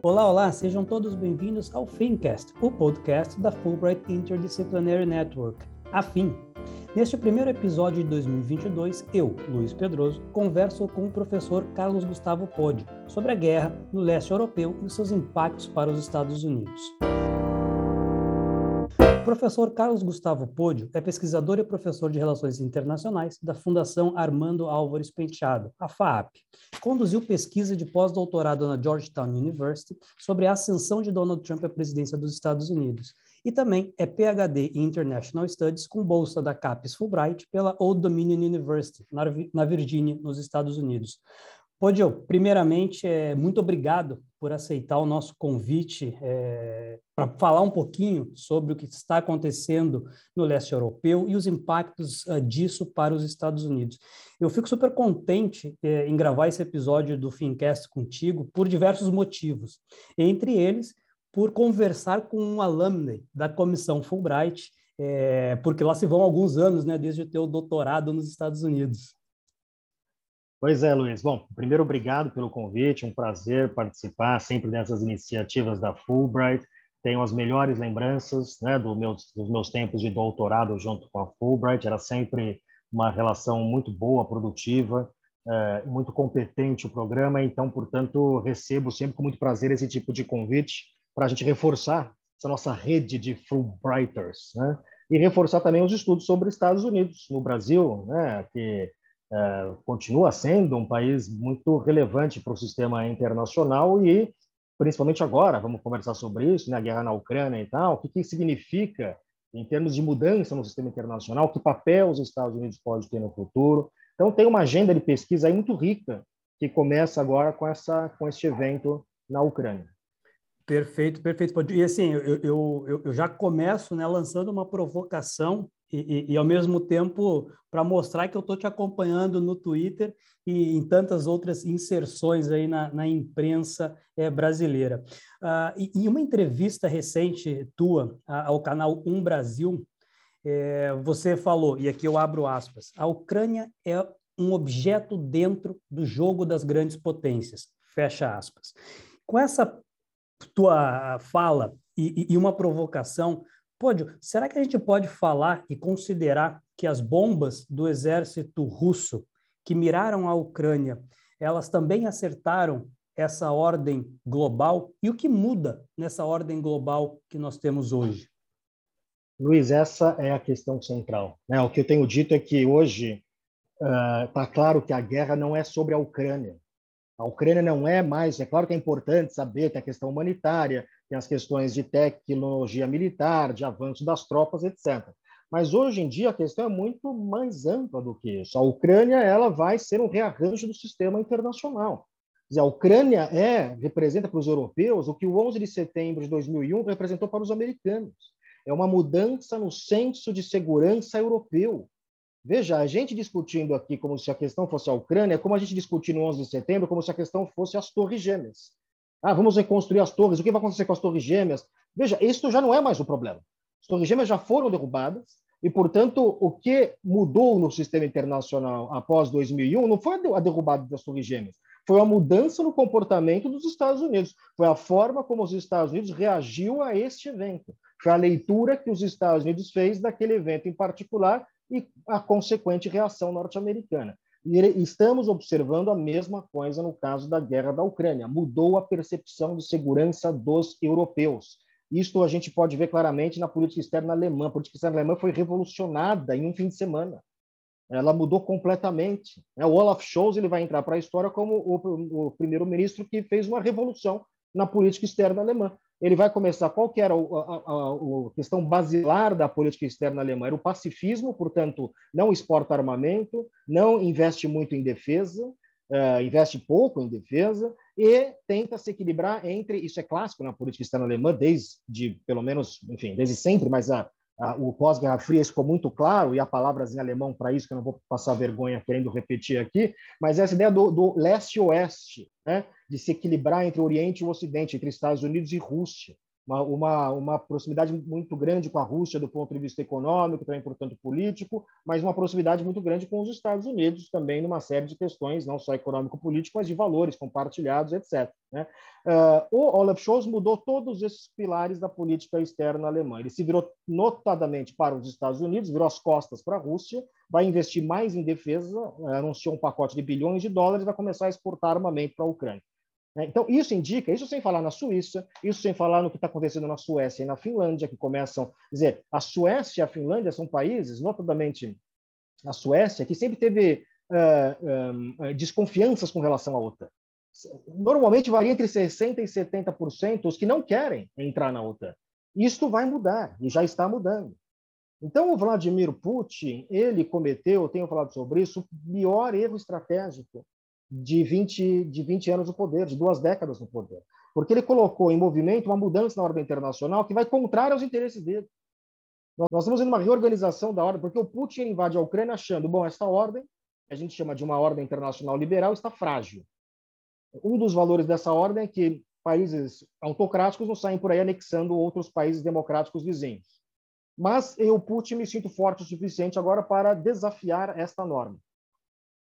Olá, olá, sejam todos bem-vindos ao Fincast, o podcast da Fulbright Interdisciplinary Network, a FIM. Neste primeiro episódio de 2022, eu, Luiz Pedroso, converso com o professor Carlos Gustavo Podi sobre a guerra no leste europeu e seus impactos para os Estados Unidos. Professor Carlos Gustavo Pódio é pesquisador e professor de Relações Internacionais da Fundação Armando Álvares Penteado, a FAAP. Conduziu pesquisa de pós-doutorado na Georgetown University sobre a ascensão de Donald Trump à presidência dos Estados Unidos. E também é PhD em International Studies com bolsa da CAPES Fulbright pela Old Dominion University, na Virgínia, nos Estados Unidos. Podio, primeiramente, é, muito obrigado por aceitar o nosso convite é, para falar um pouquinho sobre o que está acontecendo no leste europeu e os impactos uh, disso para os Estados Unidos. Eu fico super contente é, em gravar esse episódio do Fincast contigo por diversos motivos. Entre eles, por conversar com um alumni da comissão Fulbright, é, porque lá se vão alguns anos, né, desde o teu doutorado nos Estados Unidos. Pois é, Luiz. Bom, primeiro, obrigado pelo convite, um prazer participar sempre dessas iniciativas da Fulbright. Tenho as melhores lembranças né, do meus, dos meus tempos de doutorado junto com a Fulbright, era sempre uma relação muito boa, produtiva, é, muito competente o programa, então, portanto, recebo sempre com muito prazer esse tipo de convite para a gente reforçar essa nossa rede de Fulbrighters, né? e reforçar também os estudos sobre Estados Unidos no Brasil, né, que é, continua sendo um país muito relevante para o sistema internacional e, principalmente agora, vamos conversar sobre isso, né, a guerra na Ucrânia e tal, o que, que significa em termos de mudança no sistema internacional, que papel os Estados Unidos podem ter no futuro. Então, tem uma agenda de pesquisa muito rica que começa agora com, essa, com este evento na Ucrânia. Perfeito, perfeito. E assim, eu, eu, eu já começo né, lançando uma provocação e, e, e, ao mesmo tempo para mostrar que eu estou te acompanhando no Twitter e em tantas outras inserções aí na, na imprensa é, brasileira. Uh, e, uma entrevista recente tua ao canal Um Brasil, é, você falou, e aqui eu abro aspas, a Ucrânia é um objeto dentro do jogo das grandes potências, fecha aspas. Com essa tua fala e, e uma provocação, Pódio, será que a gente pode falar e considerar que as bombas do exército russo que miraram a Ucrânia, elas também acertaram essa ordem global? E o que muda nessa ordem global que nós temos hoje? Luiz, essa é a questão central. Né? O que eu tenho dito é que hoje está uh, claro que a guerra não é sobre a Ucrânia. A Ucrânia não é mais. É claro que é importante saber que a questão humanitária, tem as questões de tecnologia militar, de avanço das tropas, etc. Mas hoje em dia a questão é muito mais ampla do que isso. A Ucrânia ela vai ser um rearranjo do sistema internacional. Dizer, a Ucrânia é representa para os europeus o que o 11 de setembro de 2001 representou para os americanos. É uma mudança no senso de segurança europeu. Veja, a gente discutindo aqui como se a questão fosse a Ucrânia, como a gente discutiu no 11 de setembro, como se a questão fosse as Torres Gêmeas. Ah, vamos reconstruir as torres. O que vai acontecer com as torres gêmeas? Veja, isso já não é mais o problema. As torres gêmeas já foram derrubadas e, portanto, o que mudou no sistema internacional após 2001 não foi a derrubada das torres gêmeas, foi a mudança no comportamento dos Estados Unidos. Foi a forma como os Estados Unidos reagiu a este evento. Foi a leitura que os Estados Unidos fez daquele evento em particular e a consequente reação norte-americana. E estamos observando a mesma coisa no caso da guerra da Ucrânia. Mudou a percepção de segurança dos europeus. Isto a gente pode ver claramente na política externa alemã. A política externa alemã foi revolucionada em um fim de semana. Ela mudou completamente. Né? O Olaf Scholz ele vai entrar para a história como o primeiro-ministro que fez uma revolução na política externa alemã ele vai começar. Qual que era a, a, a, questão basilar da política externa alemã? Era o pacifismo, portanto, não exporta armamento, não investe muito em defesa, uh, investe pouco em defesa e tenta se equilibrar entre. Isso é clássico na política externa alemã, desde, pelo menos, enfim, desde sempre, mas a, o pós-Guerra Fria ficou muito claro, e há palavras em alemão para isso, que eu não vou passar vergonha querendo repetir aqui, mas essa ideia do, do leste-oeste, né? De se equilibrar entre o Oriente e o Ocidente, entre Estados Unidos e Rússia. uma, uma, uma, proximidade muito grande com a Rússia do ponto de vista econômico, também, portanto, político, mas uma proximidade muito grande com os Estados Unidos também numa série de questões, não só econômico-político, mas de valores compartilhados, etc. Né? Uh, o Olaf Scholz mudou todos esses pilares da política externa alemã. Ele se virou notadamente para os Estados Unidos, virou as costas para a Rússia, vai investir mais em defesa, anunciou um pacote de bilhões de dólares, vai começar a exportar armamento para a Ucrânia. Né? Então, isso indica, isso sem falar na Suíça, isso sem falar no que está acontecendo na Suécia e na Finlândia, que começam. Quer dizer, a Suécia e a Finlândia são países, notadamente a Suécia, que sempre teve uh, uh, desconfianças com relação à OTAN. Normalmente varia entre 60% e 70% os que não querem entrar na OTAN. Isto vai mudar, e já está mudando. Então, o Vladimir Putin, ele cometeu, tenho falado sobre isso, o pior erro estratégico de 20, de 20 anos no poder, de duas décadas no poder. Porque ele colocou em movimento uma mudança na ordem internacional que vai contrária aos interesses dele. Nós estamos em uma reorganização da ordem, porque o Putin invade a Ucrânia achando, bom, essa ordem, que a gente chama de uma ordem internacional liberal, está frágil. Um dos valores dessa ordem é que países autocráticos não saem por aí anexando outros países democráticos vizinhos. Mas eu, Putin, me sinto forte o suficiente agora para desafiar esta norma. O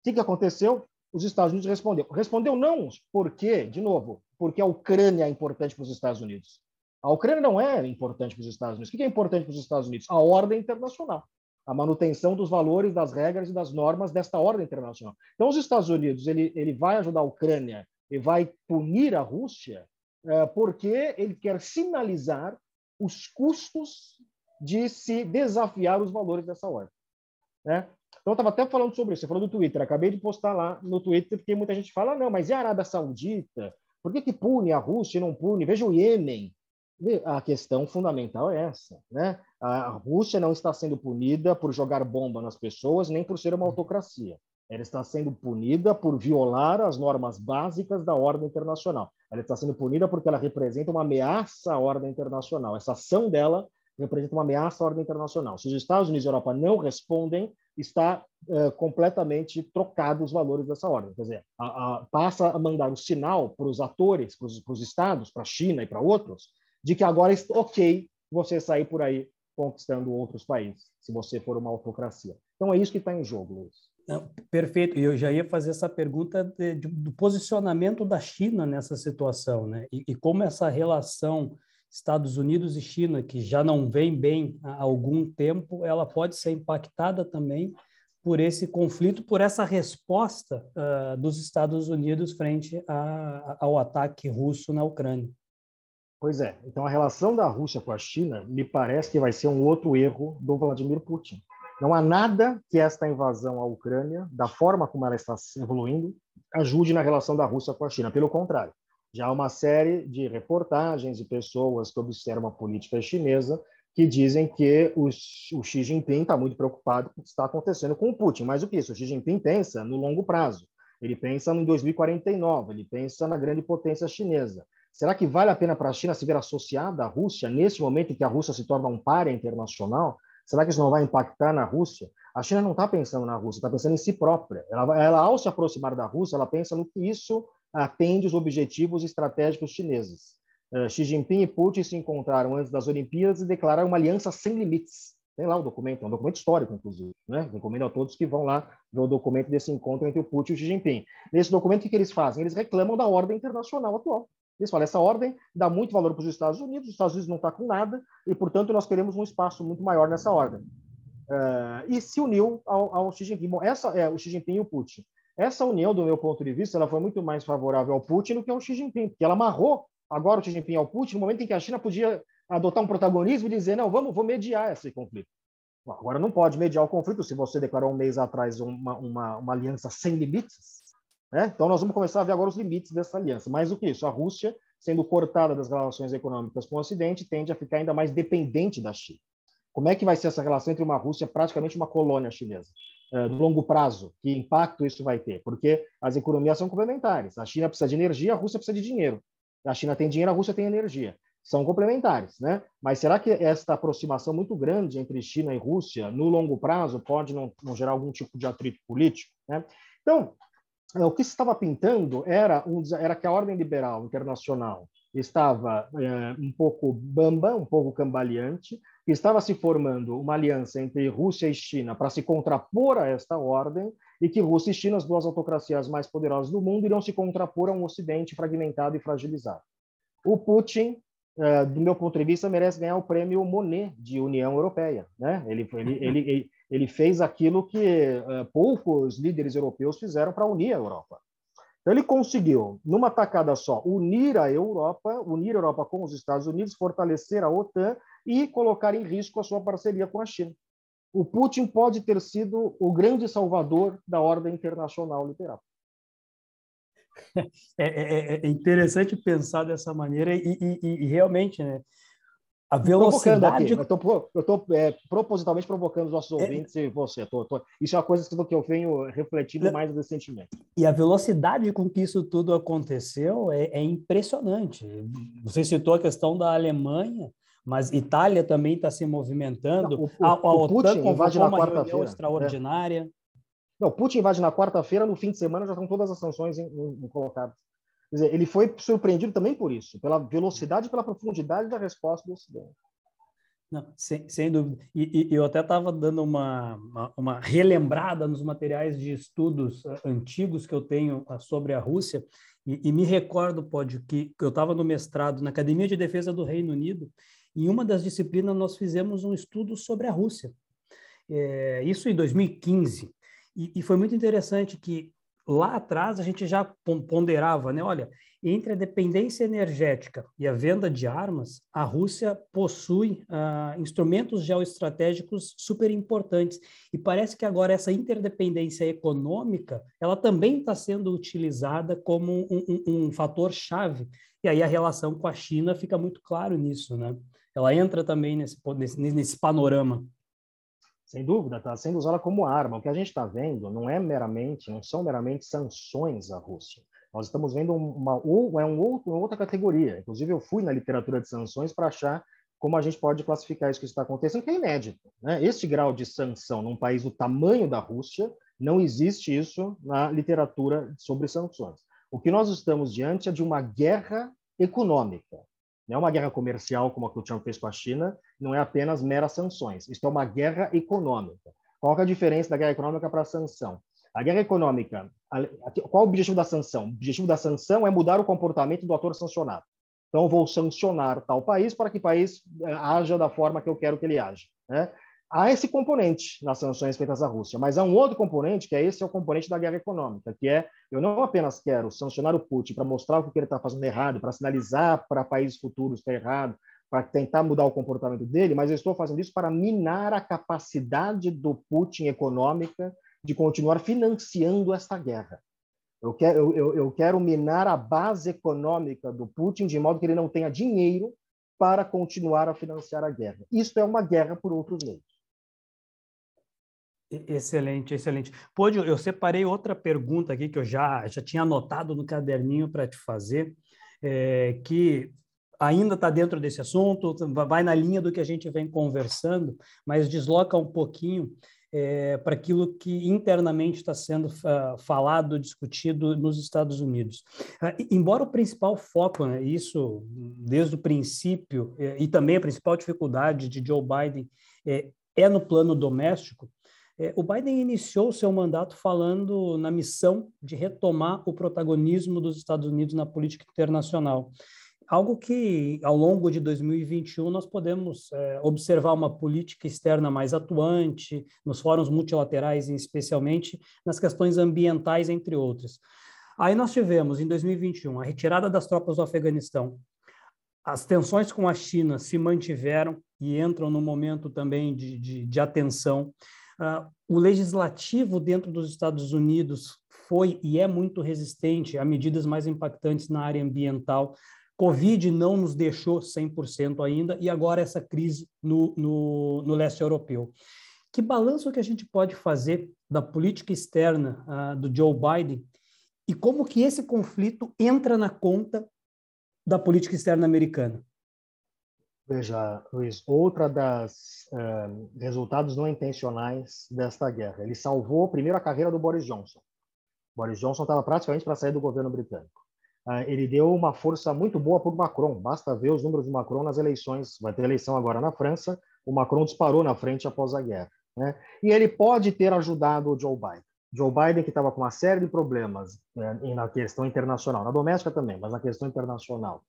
que, que aconteceu? Os Estados Unidos respondeu. Respondeu não, por quê? De novo, porque a Ucrânia é importante para os Estados Unidos. A Ucrânia não é importante para os Estados Unidos. O que é importante para os Estados Unidos? A ordem internacional. A manutenção dos valores, das regras e das normas desta ordem internacional. Então, os Estados Unidos ele, ele vai ajudar a Ucrânia e vai punir a Rússia é, porque ele quer sinalizar os custos de se desafiar os valores dessa ordem. Né? Então, eu estava até falando sobre isso. Você falou do Twitter. Acabei de postar lá no Twitter, porque muita gente fala: não, mas e a Arábia Saudita? Por que, que pune a Rússia e não pune? Veja o Iêmen. A questão fundamental é essa. Né? A Rússia não está sendo punida por jogar bomba nas pessoas, nem por ser uma autocracia. Ela está sendo punida por violar as normas básicas da ordem internacional. Ela está sendo punida porque ela representa uma ameaça à ordem internacional. Essa ação dela representa uma ameaça à ordem internacional. Se os Estados Unidos e a Europa não respondem, está uh, completamente trocado os valores dessa ordem. Quer dizer, a, a, passa a mandar o sinal para os atores, para os estados, para a China e para outros, de que agora é ok você sair por aí conquistando outros países, se você for uma autocracia. Então é isso que está em jogo, Luiz. Não, perfeito. Eu já ia fazer essa pergunta de, de, do posicionamento da China nessa situação, né? E, e, como essa relação Estados Unidos e China, que já não vem bem há algum tempo, ela pode ser impactada também por esse conflito, por essa resposta uh, dos Estados Unidos frente a, ao ataque russo na Ucrânia. Pois é. Então, a relação da Rússia com a China me parece que vai ser um outro erro do Vladimir Putin. Não há nada que esta invasão à Ucrânia, da forma como ela está evoluindo, ajude na relação da Rússia com a China. Pelo contrário, já há uma série de reportagens de pessoas que observam a política chinesa que dizem que o, o Xi Jinping está muito preocupado com o que está acontecendo com o Putin. Mas o que isso? O Xi Jinping pensa no longo prazo. Ele pensa em 2049, ele pensa na grande potência chinesa. Será que vale a pena para a China se ver associada à Rússia nesse momento em que a Rússia se torna um par internacional? Será que isso não vai impactar na Rússia? A China não está pensando na Rússia, está pensando em si própria. Ela, ela, ao se aproximar da Rússia, ela pensa no que isso atende os objetivos estratégicos chineses. Uh, Xi Jinping e Putin se encontraram antes das Olimpíadas e declararam uma aliança sem limites. Tem lá o documento, é um documento histórico, inclusive. Né? Recomendo a todos que vão lá ver o documento desse encontro entre o Putin e o Xi Jinping. Nesse documento, o que, eles fazem? Eles reclamam da ordem internacional atual. Eles falam, essa ordem dá muito valor para os Estados Unidos, os Estados Unidos não está com nada, e, portanto, nós queremos um espaço muito maior nessa ordem. Uh, e se uniu ao, ao Xi Jinping. Bom, essa é o Xi Jinping e o Putin. Essa união, do meu ponto de vista, ela foi muito mais favorável ao Putin do que ao Xi Jinping, porque ela amarrou agora o Xi Jinping ao Putin no momento em que a China podia adotar um protagonismo e dizer, não, vamos, vou mediar esse conflito. Agora não pode mediar o conflito se você declarou um mês atrás uma, uma, uma aliança sem limites. Né? Então nós vamos começar a ver agora os limites dessa aliança. Mais do que isso, a Rússia, sendo cortada das relações econômicas com o Ocidente, tende a ficar ainda mais dependente da China. Como é que vai ser essa relação entre uma Rússia, praticamente uma colônia chinesa? Uh, longo prazo, que impacto isso vai ter? Porque as economias são complementares. A China precisa de energia, a Rússia precisa de dinheiro. A China tem dinheiro, a Rússia tem energia. São complementares, né? Mas será que esta aproximação muito grande entre China e Rússia, no longo prazo, pode não, não gerar algum tipo de atrito político? Né? Então, o que se estava pintando era, um, era que a ordem liberal internacional estava é, um pouco bamba, um pouco cambaleante, que estava se formando uma aliança entre Rússia e China para se contrapor a esta ordem, e que Rússia e China, as duas autocracias mais poderosas do mundo, irão se contrapor a um Ocidente fragmentado e fragilizado. O Putin, é, do meu ponto de vista, merece ganhar o prêmio Monet de União Europeia. Né? Ele, ele, ele, ele fez aquilo que é, poucos líderes europeus fizeram para unir a Europa. Então, ele conseguiu, numa tacada só, unir a Europa, unir a Europa com os Estados Unidos, fortalecer a OTAN e colocar em risco a sua parceria com a China. O Putin pode ter sido o grande salvador da ordem internacional liberal. É, é, é interessante pensar dessa maneira e, e, e realmente, né? A velocidade. Eu estou é, propositalmente provocando os nossos é. ouvintes e você. Tô, tô... Isso é uma coisa que eu venho refletindo mais recentemente. E a velocidade com que isso tudo aconteceu é, é impressionante. Você citou a questão da Alemanha, mas Itália também está se movimentando. Não, o, a, a o Putin invade na quarta-feira. extraordinária. É. Não, Putin invade na quarta-feira, no fim de semana já estão todas as sanções em, em, em colocadas. Dizer, ele foi surpreendido também por isso, pela velocidade e pela profundidade da resposta do Ocidente. Não, sem, sem dúvida. E, e eu até estava dando uma, uma, uma, relembrada nos materiais de estudos uh, antigos que eu tenho uh, sobre a Rússia, e, e me recordo, pode, que eu estava no mestrado na Academia de Defesa do Reino Unido, e em uma das disciplinas nós fizemos um estudo sobre a Rússia. É, isso em 2015. E, e foi muito interessante que lá atrás a gente já ponderava, né? Olha, entre a dependência energética e a venda de armas, a Rússia possui uh, instrumentos geoestratégicos super importantes. E parece que agora essa interdependência econômica, ela também está sendo utilizada como um, um, um fator chave. E aí a relação com a China fica muito claro nisso, né? Ela entra também nesse, nesse, nesse panorama. Sem dúvida, está sendo usada como arma. O que a gente está vendo não é meramente, não são meramente sanções à Rússia. Nós estamos vendo uma, uma, é um uma outra categoria. Inclusive, eu fui na literatura de sanções para achar como a gente pode classificar isso que está acontecendo, que é inédito. Né? Este grau de sanção num país do tamanho da Rússia, não existe isso na literatura sobre sanções. O que nós estamos diante é de uma guerra econômica. Não é uma guerra comercial como a que o Trump fez com a China, não é apenas meras sanções. Isso é uma guerra econômica. Qual é a diferença da guerra econômica para a sanção? A guerra econômica, qual o objetivo da sanção? O objetivo da sanção é mudar o comportamento do ator sancionado. Então, eu vou sancionar tal país para que o país eh, haja da forma que eu quero que ele haja. Né? Há esse componente nas sanções feitas à Rússia, mas há um outro componente, que é esse é o componente da guerra econômica, que é eu não apenas quero sancionar o Putin para mostrar o que ele está fazendo errado, para sinalizar para países futuros que está errado, para tentar mudar o comportamento dele, mas eu estou fazendo isso para minar a capacidade do Putin econômica de continuar financiando esta guerra. Eu quero, eu, eu quero minar a base econômica do Putin de modo que ele não tenha dinheiro para continuar a financiar a guerra. Isso é uma guerra por outros meios. Excelente, excelente. Pode, eu separei outra pergunta aqui que eu já, já tinha anotado no caderninho para te fazer, é, que ainda está dentro desse assunto, vai na linha do que a gente vem conversando, mas desloca um pouquinho é, para aquilo que internamente está sendo uh, falado, discutido nos Estados Unidos. Uh, embora o principal foco, né, isso desde o princípio, é, e também a principal dificuldade de Joe Biden é, é no plano doméstico, é, o Biden iniciou seu mandato falando na missão de retomar o protagonismo dos Estados Unidos na política internacional. Algo que, ao longo de 2021, nós podemos é, observar uma política externa mais atuante, nos fóruns multilaterais, especialmente nas questões ambientais, entre outras. Aí nós tivemos, em 2021, a retirada das tropas do Afeganistão. As tensões com a China se mantiveram e entram no momento também de, de, de atenção. Uh, o legislativo dentro dos Estados Unidos foi e é muito resistente a medidas mais impactantes na área ambiental. Covid não nos deixou 100% ainda, e agora essa crise no, no, no, leste europeu. Que balanço que a gente pode fazer da política externa uh, do Joe Biden e como que esse conflito entra na conta da política externa americana? Veja, Luiz, outra das uh, resultados não intencionais desta guerra. Ele salvou primeiro a carreira do Boris Johnson. Boris Johnson estava praticamente para sair do governo britânico. Uh, ele deu uma força muito boa para o Macron. Basta ver os números do Macron nas eleições. Vai ter eleição agora na França. O Macron disparou na frente após a guerra. Né? E ele pode ter ajudado o Joe Biden. Joe Biden, que estava com uma série de problemas né, na questão internacional, na doméstica também, mas na questão internacional.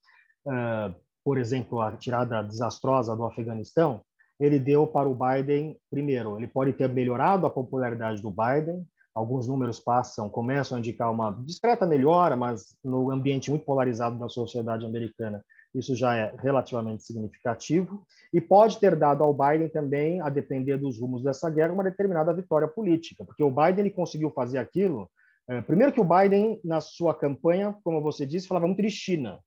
Uh, por exemplo, a tirada desastrosa do Afeganistão, ele deu para o Biden, primeiro, ele pode ter melhorado a popularidade do Biden, alguns números passam, começam a indicar uma discreta melhora, mas no ambiente muito polarizado da sociedade americana, isso já é relativamente significativo, e pode ter dado ao Biden também, a depender dos rumos dessa guerra, uma determinada vitória política, porque o Biden ele conseguiu fazer aquilo. É, primeiro que o Biden, na sua campanha, como você disse, falava muito de China,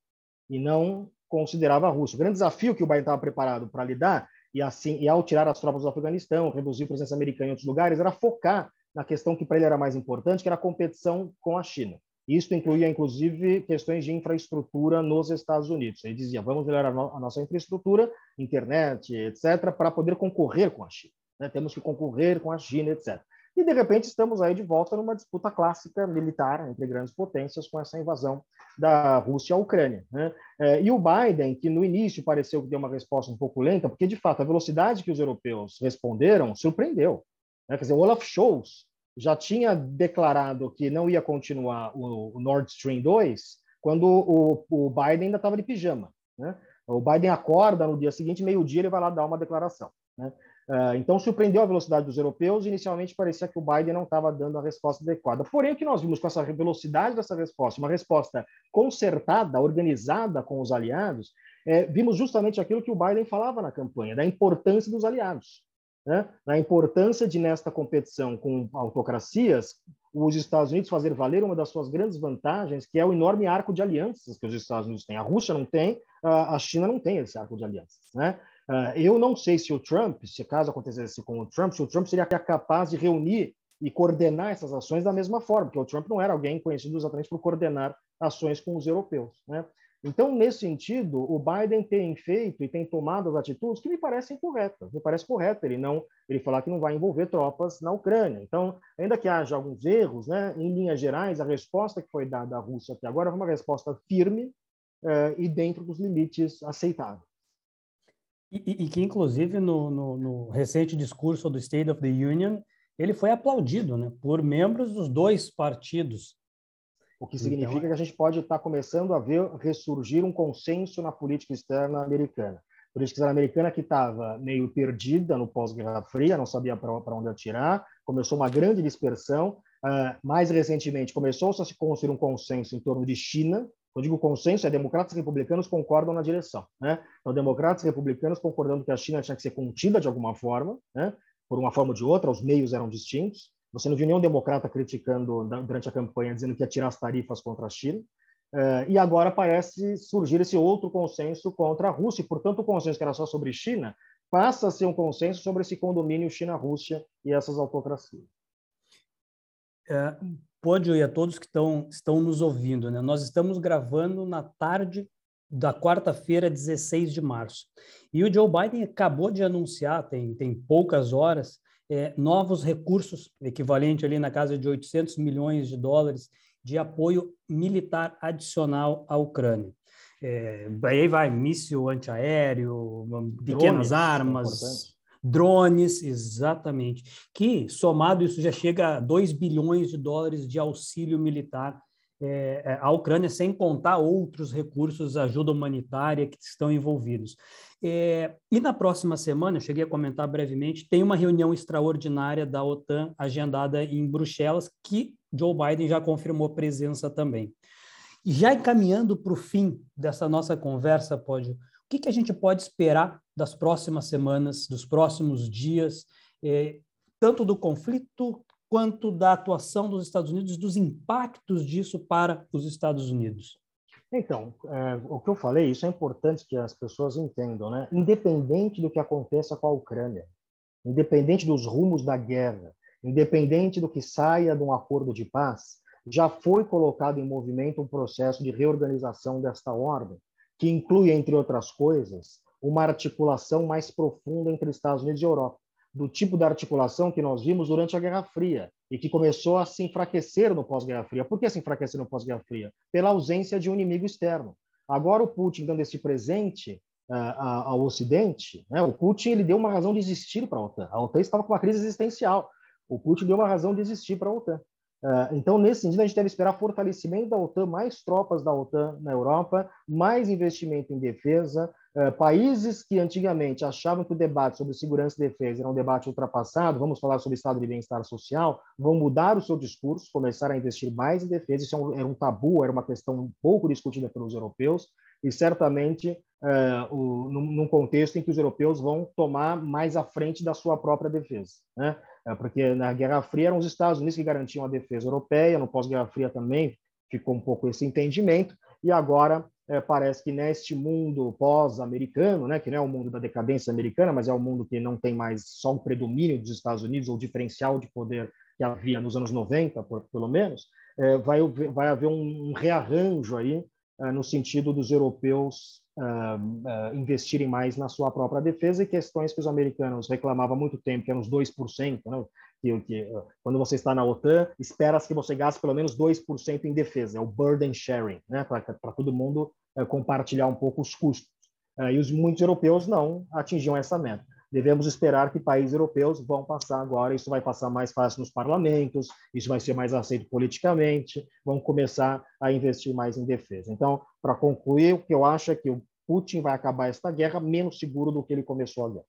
e não considerava a Rússia. O grande desafio que o Biden estava preparado para lidar e assim e ao tirar as tropas do Afeganistão, reduzir a presença americana em outros lugares, era focar na questão que para ele era mais importante, que era a competição com a China. Isso incluía, inclusive, questões de infraestrutura nos Estados Unidos. Ele dizia, vamos melhorar a nossa infraestrutura, internet, etc., para poder concorrer com a China. Né? Temos que concorrer com a China, etc. E, de repente, estamos aí de volta numa disputa clássica militar entre grandes potências com essa invasão da Rússia à Ucrânia. Né? É, e o Biden, que no início pareceu que deu uma resposta um pouco lenta, porque, de fato, a velocidade que os europeus responderam surpreendeu. Né? Quer dizer, o Olaf Scholz já tinha declarado que não ia continuar o, Nord Stream 2 quando o, o Biden ainda estava de pijama. Né? O Biden acorda no dia seguinte, meio-dia, ele vai lá dar uma declaração. Né? Uh, então, surpreendeu a velocidade dos europeus. Inicialmente, parecia que o Biden não estava dando a resposta adequada. Porém, o que nós vimos com essa velocidade dessa resposta, uma resposta concertada, organizada com os aliados, é, vimos justamente aquilo que o Biden falava na campanha, da importância dos aliados. Né? Da importância de, nesta competição com autocracias, os Estados Unidos fazer valer uma das suas grandes vantagens, que é o enorme arco de alianças que os Estados Unidos têm. A Rússia não tem, a China não tem esse arco de alianças. Né? Uh, eu não sei se o Trump, se caso acontecesse com o Trump, se o Trump seria capaz de reunir e coordenar essas ações da mesma forma, porque o Trump não era alguém conhecido exatamente por coordenar ações com os europeus. Né? Então, nesse sentido, o Biden tem feito e tem tomado as atitudes que me parecem corretas. Me parece correto ele não ele falar que não vai envolver tropas na Ucrânia. Então, ainda que haja alguns erros, né, em linhas gerais, a resposta que foi dada à Rússia até agora foi uma resposta firme uh, e dentro dos limites aceitáveis. E, e que, inclusive, no, no, no, recente discurso do State of the Union, ele foi aplaudido né, por membros dos dois partidos. O que significa então, que a gente pode estar começando a ver ressurgir um consenso na política externa americana. A política externa americana que estava meio perdida no pós-Guerra Fria, não sabia para onde atirar, começou uma grande dispersão. Uh, mais recentemente, começou -se a se construir um consenso em torno de China, eu digo consenso, é democratas e republicanos concordam na direção. Né? Então, democratas e republicanos concordando que a China tinha que ser contida de alguma forma, né? por uma forma ou de outra, os meios eram distintos. Você não viu nenhum democrata criticando durante a campanha, dizendo que ia tirar as tarifas contra a China. Uh, e agora parece surgir esse outro consenso contra a Rússia. E, portanto, o consenso que era só sobre China passa a ser um consenso sobre esse condomínio China-Rússia e essas autocracias. É, Pódio e a todos que estão, estão nos ouvindo. Né? Nós estamos gravando na tarde da quarta-feira, 16 de março. E o Joe Biden acabou de anunciar, tem, tem poucas horas, é, novos recursos, equivalente ali na casa de 800 milhões de dólares, de apoio militar adicional à Ucrânia. É, aí vai míssil antiaéreo, pequenas Drones, armas, Drones, exatamente. Que, somado, isso já chega a 2 bilhões de dólares de auxílio militar é, é, à Ucrânia, sem contar outros recursos, ajuda humanitária que estão envolvidos. É, e na próxima semana, eu cheguei a comentar brevemente, tem uma reunião extraordinária da OTAN agendada em Bruxelas, que Joe Biden já confirmou presença também. E já encaminhando para o fim dessa nossa conversa, Pódio, o que, que a gente pode esperar das próximas semanas, dos próximos dias, eh, tanto do conflito quanto da atuação dos Estados Unidos, dos impactos disso para os Estados Unidos? Então, é, o que eu falei, isso é importante que as pessoas entendam, né? Independente do que aconteça com a Ucrânia, independente dos rumos da guerra, independente do que saia de um acordo de paz, já foi colocado em movimento um processo de reorganização desta ordem, que inclui, entre outras coisas, uma articulação mais profunda entre Estados Unidos e Europa. Do tipo de articulação que nós vimos durante a Guerra Fria e que começou a se enfraquecer no pós-Guerra Fria. Por que se enfraquecer no pós-Guerra Fria? Pela ausência de um inimigo externo. Agora o Putin dando esse presente uh, ao Ocidente, né? o Putin ele deu uma razão de existir para a OTAN. A OTAN estava com uma crise existencial. O Putin deu uma razão de existir para a OTAN. Uh, então, nesse sentido, a gente deve esperar fortalecimento da OTAN, mais tropas da OTAN na Europa, mais investimento em defesa, eh, países que antigamente achavam que o debate sobre segurança e defesa era um debate ultrapassado, vamos falar sobre estado de bem-estar social, vão mudar o seu discurso, começar a investir mais em defesa. Isso é era um tabu, era uma questão um pouco discutida pelos europeus, e certamente uh, o, num, num, contexto em que os europeus vão tomar mais à frente da sua própria defesa. Né? Porque na Guerra Fria eram os Estados Unidos que garantiam a defesa europeia, no pós-Guerra Fria também ficou um pouco esse entendimento, e agora é, parece que neste mundo pós-americano, né, que não é o mundo da decadência americana, mas é o mundo que não tem mais só o predomínio dos Estados Unidos ou o diferencial de poder que havia nos anos 90, por, pelo menos, é, vai, vai haver um, um rearranjo aí é, no sentido dos europeus uh, uh, investirem mais na sua própria defesa e questões que os americanos reclamavam há muito tempo, que eram os 2%, né, que, que quando você está na OTAN, espera-se que você gaste pelo menos 2% em defesa, é o burden sharing, né, para todo mundo compartilhar um pouco os custos. E os muitos europeus não atingiam essa meta. Devemos esperar que países europeus vão passar agora, isso vai passar mais fácil nos parlamentos, isso vai ser mais aceito politicamente, vão começar a investir mais em defesa. Então, para concluir, o que eu acho é que o Putin vai acabar esta guerra menos seguro do que ele começou a guerra.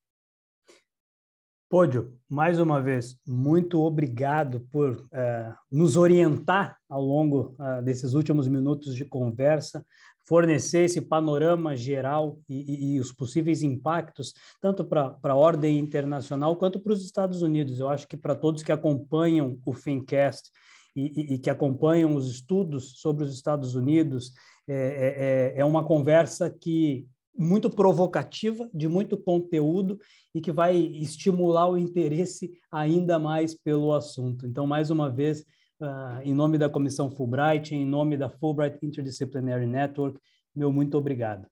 Pódio, mais uma vez, muito obrigado por uh, nos orientar ao longo uh, desses últimos minutos de conversa, fornecer esse panorama geral e, e, e os possíveis impactos, tanto para a ordem internacional quanto para os Estados Unidos. Eu acho que para todos que acompanham o Fincast e, e, que acompanham os estudos sobre os Estados Unidos, é, é, é uma conversa que muito provocativa, de muito conteúdo e que vai estimular o interesse ainda mais pelo assunto. Então, mais uma vez, uh, em nome da Comissão Fulbright, em nome da Fulbright Interdisciplinary Network, meu muito obrigado.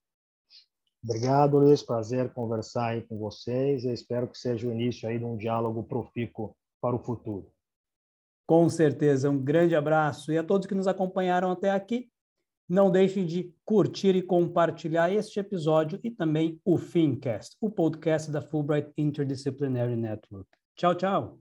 Obrigado, Luiz. Prazer conversar aí com vocês. Eu espero que seja o início aí de um diálogo profícuo para o futuro. Com certeza. Um grande abraço. E a todos que nos acompanharam até aqui, não deixem de curtir e compartilhar este episódio e também o Fincast, o podcast da Fulbright Interdisciplinary Network. Tchau, tchau!